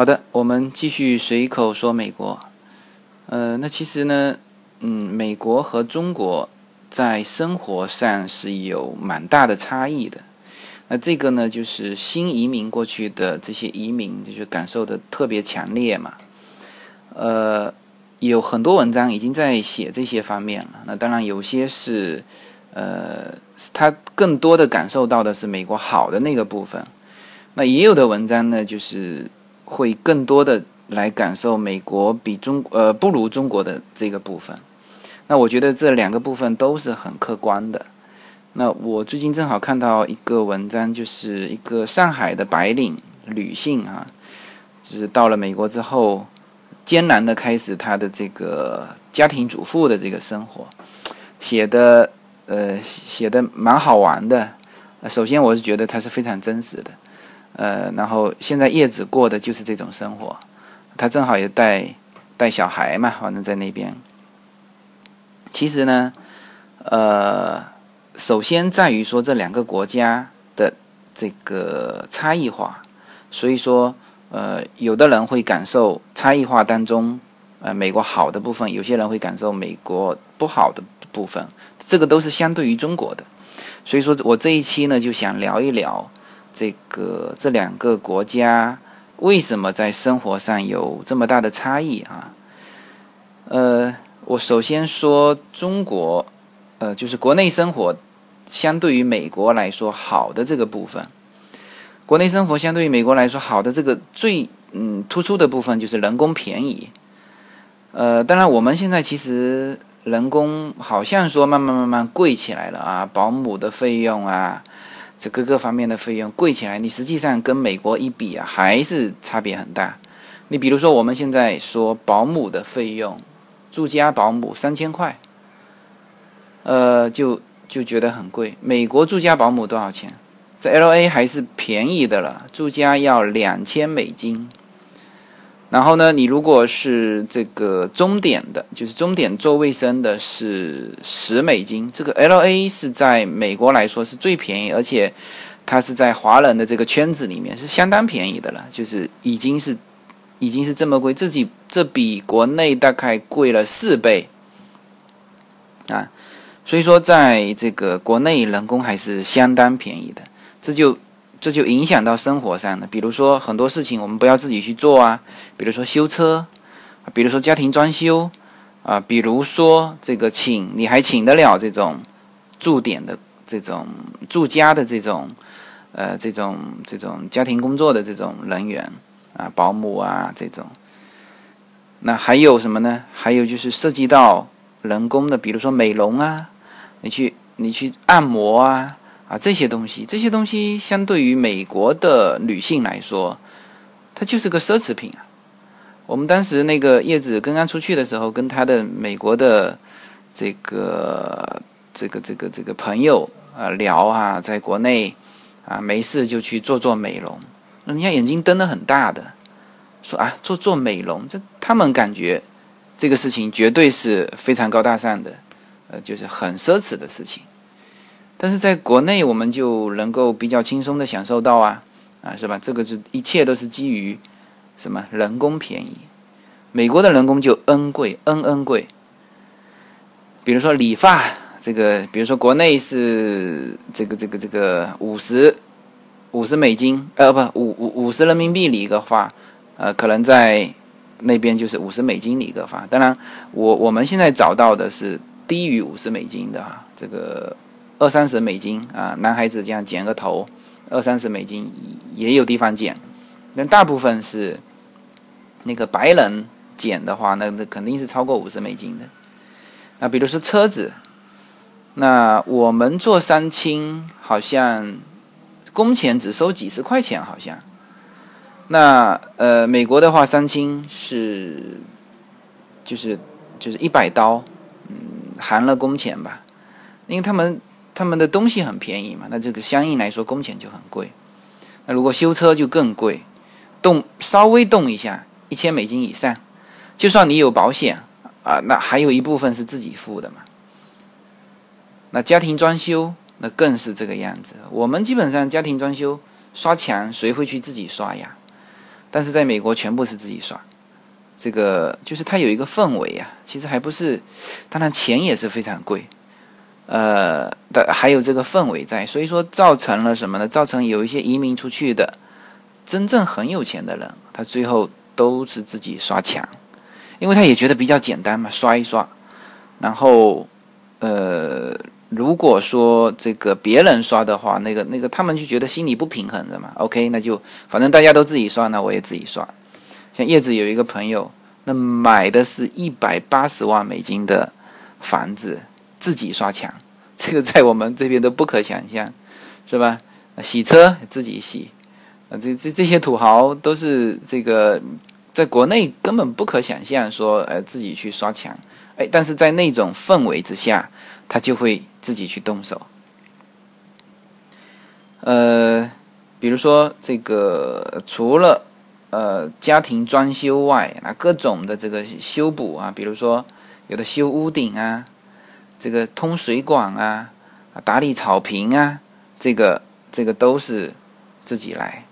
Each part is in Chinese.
好的，我们继续随口说美国。呃，那其实呢，嗯，美国和中国在生活上是有蛮大的差异的。那这个呢，就是新移民过去的这些移民，就是感受的特别强烈嘛。呃，有很多文章已经在写这些方面了。那当然，有些是，呃，他更多的感受到的是美国好的那个部分。那也有的文章呢，就是会更多的来感受美国比中呃不如中国的这个部分。那我觉得这两个部分都是很客观的。那我最近正好看到一个文章，就是一个上海的白领女性啊，就是到了美国之后，艰难的开始她的这个家庭主妇的这个生活，写的呃写的蛮好玩的。首先我是觉得它是非常真实的，呃，然后现在叶子过的就是这种生活，她正好也带带小孩嘛，反正在那边。其实呢，呃。首先在于说这两个国家的这个差异化，所以说，呃，有的人会感受差异化当中，呃，美国好的部分；有些人会感受美国不好的部分。这个都是相对于中国的。所以说我这一期呢，就想聊一聊这个这两个国家为什么在生活上有这么大的差异啊？呃，我首先说中国，呃，就是国内生活。相对于美国来说，好的这个部分，国内生活相对于美国来说好的这个最嗯突出的部分就是人工便宜。呃，当然我们现在其实人工好像说慢慢慢慢贵起来了啊，保姆的费用啊，这各个方面的费用贵起来，你实际上跟美国一比啊，还是差别很大。你比如说我们现在说保姆的费用，住家保姆三千块，呃就。就觉得很贵。美国住家保姆多少钱？在 L A 还是便宜的了，住家要两千美金。然后呢，你如果是这个终点的，就是终点做卫生的，是十美金。这个 L A 是在美国来说是最便宜，而且它是在华人的这个圈子里面是相当便宜的了，就是已经是已经是这么贵，这比这比国内大概贵了四倍啊。所以说，在这个国内人工还是相当便宜的，这就这就影响到生活上的。比如说很多事情我们不要自己去做啊，比如说修车，比如说家庭装修啊，比如说这个请你还请得了这种驻点的这种住家的这种呃这种这种家庭工作的这种人员啊，保姆啊这种。那还有什么呢？还有就是涉及到人工的，比如说美容啊。你去，你去按摩啊啊这些东西，这些东西相对于美国的女性来说，它就是个奢侈品啊。我们当时那个叶子刚刚出去的时候，跟他的美国的这个这个这个这个朋友啊聊啊，在国内啊没事就去做做美容，人家眼睛瞪得很大的，说啊做做美容，这他们感觉这个事情绝对是非常高大上的。呃，就是很奢侈的事情，但是在国内我们就能够比较轻松的享受到啊，啊，是吧？这个是一切都是基于什么？人工便宜，美国的人工就 N 贵，N N 贵。比如说理发，这个，比如说国内是这个这个这个五十五十美金，呃，不，五五五十人民币理一个发，呃，可能在那边就是五十美金理一个发。当然，我我们现在找到的是。低于五十美金的哈，这个二三十美金啊，男孩子这样剪个头，二三十美金也有地方剪，但大部分是那个白人剪的话，那那肯定是超过五十美金的。那比如说车子，那我们做三清好像工钱只收几十块钱，好像。那呃，美国的话，三清是就是就是一百刀。嗯含了工钱吧，因为他们他们的东西很便宜嘛，那这个相应来说工钱就很贵。那如果修车就更贵，动稍微动一下一千美金以上，就算你有保险啊，那还有一部分是自己付的嘛。那家庭装修那更是这个样子，我们基本上家庭装修刷墙谁会去自己刷呀？但是在美国全部是自己刷。这个就是它有一个氛围啊，其实还不是，当然钱也是非常贵，呃，的还有这个氛围在，所以说造成了什么呢？造成有一些移民出去的，真正很有钱的人，他最后都是自己刷墙，因为他也觉得比较简单嘛，刷一刷，然后，呃，如果说这个别人刷的话，那个那个他们就觉得心里不平衡的嘛，OK，那就反正大家都自己刷，那我也自己刷。像叶子有一个朋友，那买的是一百八十万美金的房子，自己刷墙，这个在我们这边都不可想象，是吧？洗车自己洗，啊，这这这些土豪都是这个，在国内根本不可想象说，呃，自己去刷墙，哎，但是在那种氛围之下，他就会自己去动手，呃，比如说这个除了。呃，家庭装修外，那各种的这个修补啊，比如说有的修屋顶啊，这个通水管啊，打理草坪啊，这个这个都是自己来。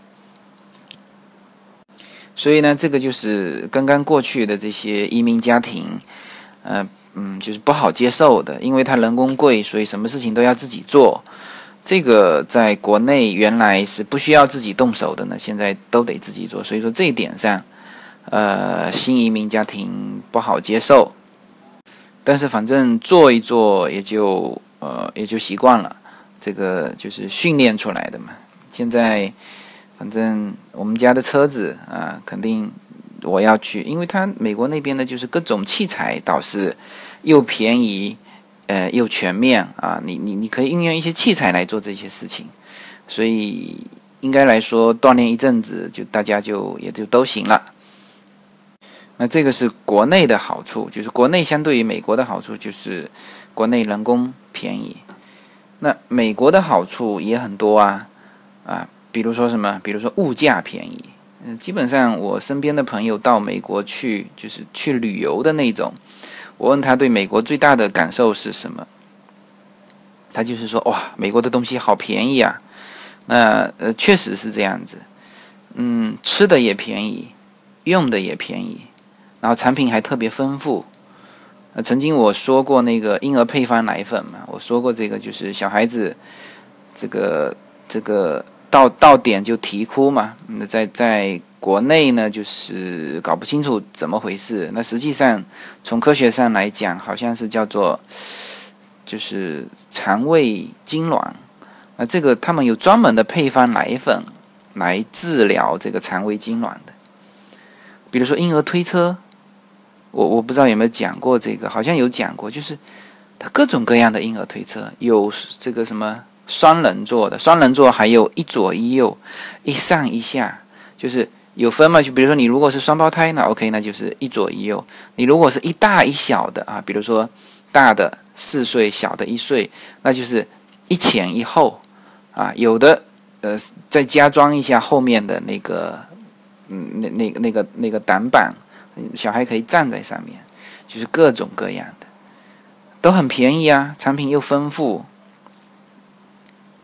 所以呢，这个就是刚刚过去的这些移民家庭，呃，嗯，就是不好接受的，因为他人工贵，所以什么事情都要自己做。这个在国内原来是不需要自己动手的呢，现在都得自己做。所以说这一点上，呃，新移民家庭不好接受。但是反正做一做也就呃也就习惯了，这个就是训练出来的嘛。现在反正我们家的车子啊，肯定我要去，因为他美国那边呢，就是各种器材倒是又便宜。呃，又全面啊！你你你可以运用一些器材来做这些事情，所以应该来说锻炼一阵子，就大家就也就都行了。那这个是国内的好处，就是国内相对于美国的好处就是国内人工便宜。那美国的好处也很多啊啊，比如说什么？比如说物价便宜。嗯，基本上我身边的朋友到美国去，就是去旅游的那种。我问他对美国最大的感受是什么？他就是说：“哇，美国的东西好便宜啊！”那呃，确实是这样子。嗯，吃的也便宜，用的也便宜，然后产品还特别丰富。呃，曾经我说过那个婴儿配方奶粉嘛，我说过这个就是小孩子这个这个到到点就啼哭嘛。那在在。国内呢，就是搞不清楚怎么回事。那实际上，从科学上来讲，好像是叫做，就是肠胃痉挛。那这个他们有专门的配方奶粉来治疗这个肠胃痉挛的。比如说婴儿推车，我我不知道有没有讲过这个，好像有讲过，就是它各种各样的婴儿推车，有这个什么双人座的，双人座还有一左一右，一上一下，就是。有分嘛？就比如说你如果是双胞胎，那 OK，那就是一左一右。你如果是一大一小的啊，比如说大的四岁，小的一岁，那就是一前一后啊。有的呃再加装一下后面的那个嗯那那那个那个挡板，小孩可以站在上面，就是各种各样的，都很便宜啊，产品又丰富。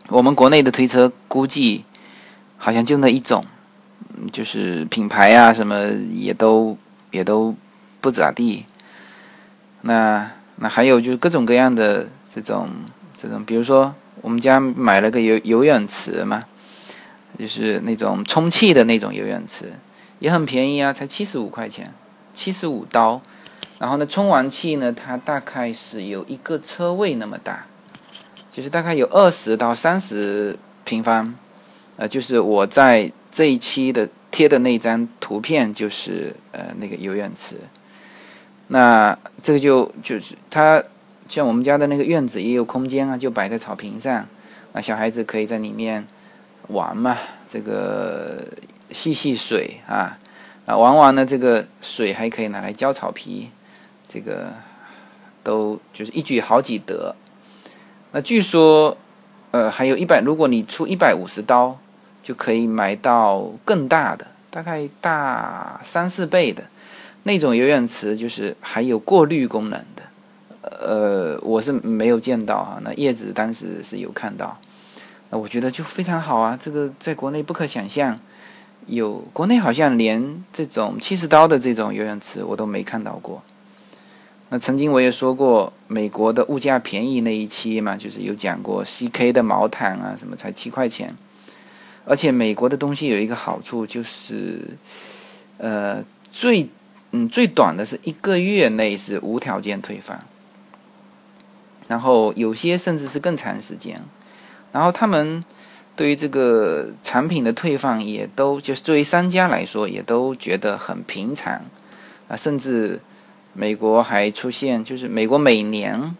我们国内的推车估计好像就那一种。就是品牌啊，什么也都也都不咋地。那那还有就是各种各样的这种这种，比如说我们家买了个游游泳池嘛，就是那种充气的那种游泳池，也很便宜啊，才七十五块钱，七十五刀。然后呢，充完气呢，它大概是有一个车位那么大，就是大概有二十到三十平方。呃，就是我在。这一期的贴的那张图片就是呃那个游泳池，那这个就就是它像我们家的那个院子也有空间啊，就摆在草坪上，那小孩子可以在里面玩嘛，这个戏戏水啊，啊玩完了这个水还可以拿来浇草皮，这个都就是一举好几得。那据说呃还有一百，如果你出一百五十刀。就可以买到更大的，大概大三四倍的那种游泳池，就是还有过滤功能的。呃，我是没有见到哈，那叶子当时是有看到，那我觉得就非常好啊。这个在国内不可想象，有国内好像连这种七十刀的这种游泳池我都没看到过。那曾经我也说过，美国的物价便宜那一期嘛，就是有讲过 CK 的毛毯啊，什么才七块钱。而且美国的东西有一个好处就是，呃，最嗯最短的是一个月内是无条件退房，然后有些甚至是更长时间。然后他们对于这个产品的退放也都就是作为商家来说也都觉得很平常啊，甚至美国还出现就是美国每年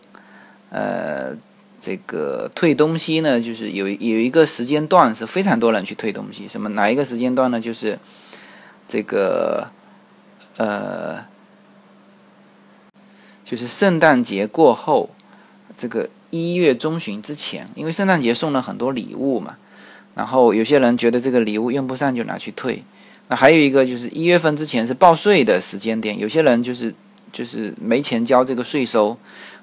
呃。这个退东西呢，就是有有一个时间段是非常多人去退东西。什么哪一个时间段呢？就是这个呃，就是圣诞节过后，这个一月中旬之前，因为圣诞节送了很多礼物嘛。然后有些人觉得这个礼物用不上，就拿去退。那还有一个就是一月份之前是报税的时间点，有些人就是就是没钱交这个税收。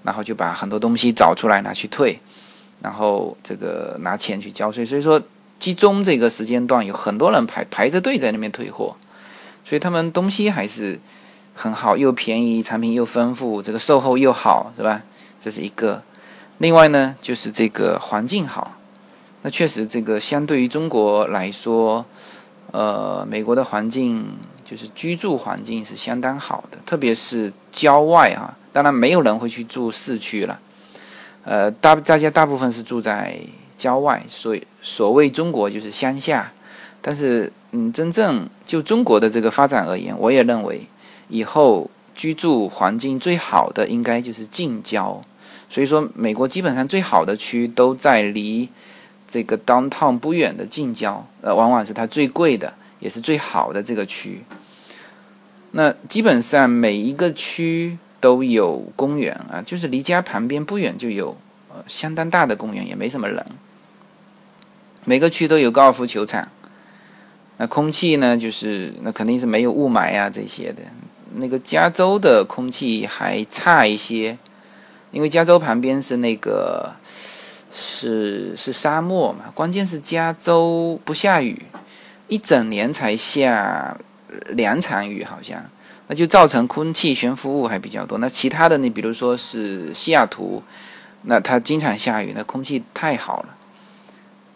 然后就把很多东西找出来拿去退，然后这个拿钱去交税。所以说，集中这个时间段有很多人排排着队在那边退货，所以他们东西还是很好，又便宜，产品又丰富，这个售后又好，是吧？这是一个。另外呢，就是这个环境好。那确实，这个相对于中国来说，呃，美国的环境就是居住环境是相当好的，特别是郊外啊。当然，没有人会去住市区了，呃，大大家大部分是住在郊外，所以所谓中国就是乡下。但是，嗯，真正就中国的这个发展而言，我也认为以后居住环境最好的应该就是近郊。所以说，美国基本上最好的区都在离这个 downtown 不远的近郊，呃，往往是它最贵的，也是最好的这个区。那基本上每一个区。都有公园啊，就是离家旁边不远就有呃相当大的公园，也没什么人。每个区都有高尔夫球场。那空气呢，就是那肯定是没有雾霾啊这些的。那个加州的空气还差一些，因为加州旁边是那个是是沙漠嘛。关键是加州不下雨，一整年才下两场雨，好像。那就造成空气悬浮物还比较多。那其他的，你比如说是西雅图，那它经常下雨，那空气太好了。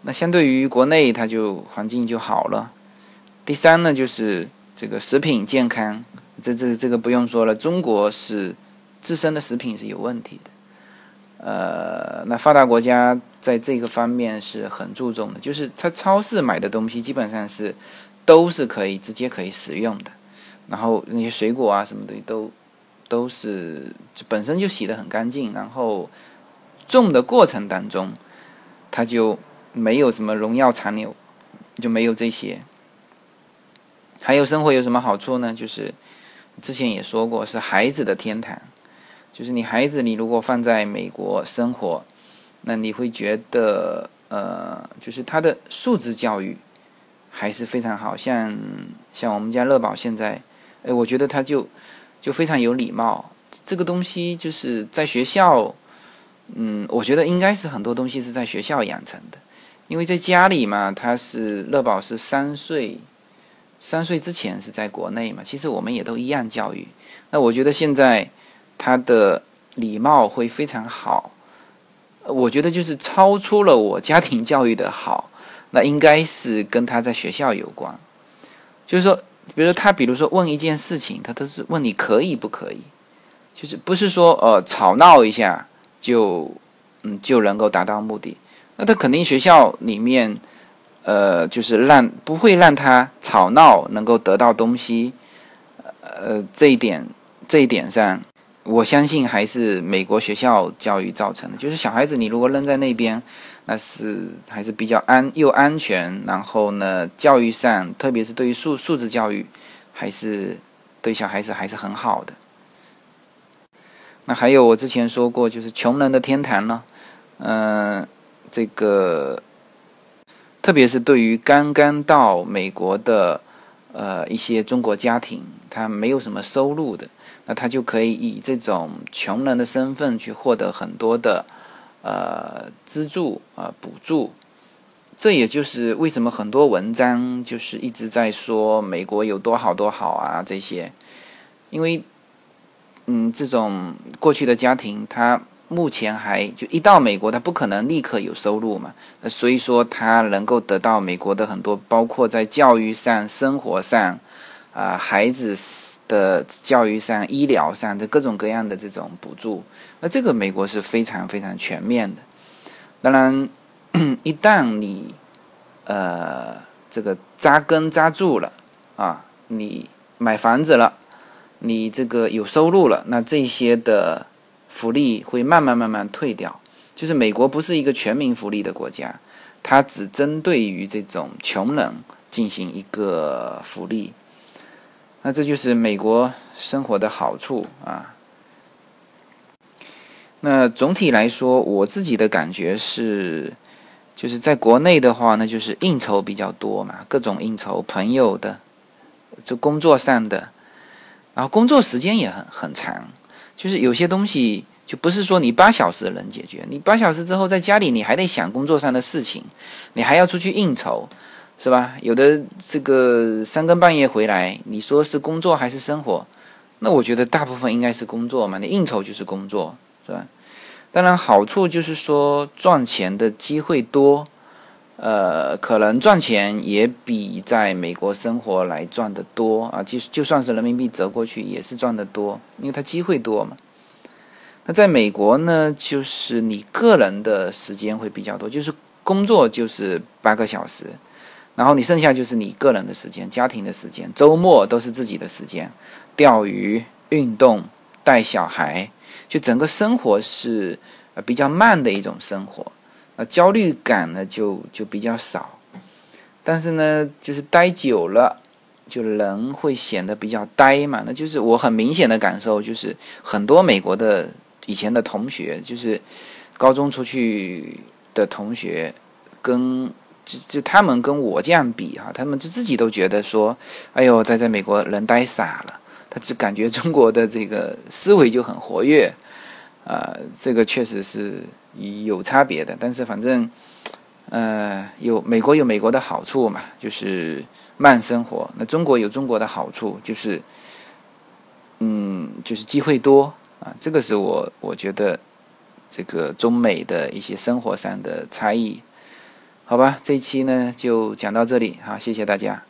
那相对于国内，它就环境就好了。第三呢，就是这个食品健康，这这这个不用说了，中国是自身的食品是有问题的。呃，那发达国家在这个方面是很注重的，就是它超市买的东西基本上是都是可以直接可以食用的。然后那些水果啊什么的都都是本身就洗得很干净，然后种的过程当中，它就没有什么农药残留，就没有这些。还有生活有什么好处呢？就是之前也说过，是孩子的天堂。就是你孩子，你如果放在美国生活，那你会觉得呃，就是他的素质教育还是非常好。像像我们家乐宝现在。哎，我觉得他就就非常有礼貌。这个东西就是在学校，嗯，我觉得应该是很多东西是在学校养成的。因为在家里嘛，他是乐宝是三岁，三岁之前是在国内嘛，其实我们也都一样教育。那我觉得现在他的礼貌会非常好，我觉得就是超出了我家庭教育的好，那应该是跟他在学校有关，就是说。比如说他，比如说问一件事情，他都是问你可以不可以，就是不是说呃吵闹一下就嗯就能够达到目的。那他肯定学校里面呃就是让不会让他吵闹能够得到东西，呃这一点这一点上，我相信还是美国学校教育造成的。就是小孩子你如果扔在那边。那是还是比较安又安全，然后呢，教育上，特别是对于素素质教育，还是对小孩子还是很好的。那还有我之前说过，就是穷人的天堂呢，嗯，这个，特别是对于刚刚到美国的呃一些中国家庭，他没有什么收入的，那他就可以以这种穷人的身份去获得很多的。呃，资助啊，补助，这也就是为什么很多文章就是一直在说美国有多好多好啊这些，因为，嗯，这种过去的家庭，他目前还就一到美国，他不可能立刻有收入嘛，所以说他能够得到美国的很多，包括在教育上、生活上，啊，孩子的教育上、医疗上的各种各样的这种补助，那这个美国是非常非常全面的，当然。一旦你，呃，这个扎根扎住了啊，你买房子了，你这个有收入了，那这些的福利会慢慢慢慢退掉。就是美国不是一个全民福利的国家，它只针对于这种穷人进行一个福利。那这就是美国生活的好处啊。那总体来说，我自己的感觉是。就是在国内的话，那就是应酬比较多嘛，各种应酬，朋友的，就工作上的，然后工作时间也很很长，就是有些东西就不是说你八小时能解决，你八小时之后在家里你还得想工作上的事情，你还要出去应酬，是吧？有的这个三更半夜回来，你说是工作还是生活？那我觉得大部分应该是工作嘛，你应酬就是工作，是吧？当然，好处就是说赚钱的机会多，呃，可能赚钱也比在美国生活来赚的多啊。就就算是人民币折过去，也是赚的多，因为它机会多嘛。那在美国呢，就是你个人的时间会比较多，就是工作就是八个小时，然后你剩下就是你个人的时间、家庭的时间，周末都是自己的时间，钓鱼、运动、带小孩。就整个生活是呃比较慢的一种生活，呃焦虑感呢就就比较少，但是呢就是待久了，就人会显得比较呆嘛。那就是我很明显的感受，就是很多美国的以前的同学，就是高中出去的同学，跟就就他们跟我这样比哈，他们就自己都觉得说，哎呦，待在美国人呆傻了。他只感觉中国的这个思维就很活跃，啊，这个确实是有差别的。但是反正，呃，有美国有美国的好处嘛，就是慢生活。那中国有中国的好处，就是，嗯，就是机会多啊。这个是我我觉得这个中美的一些生活上的差异。好吧，这一期呢就讲到这里，啊，谢谢大家。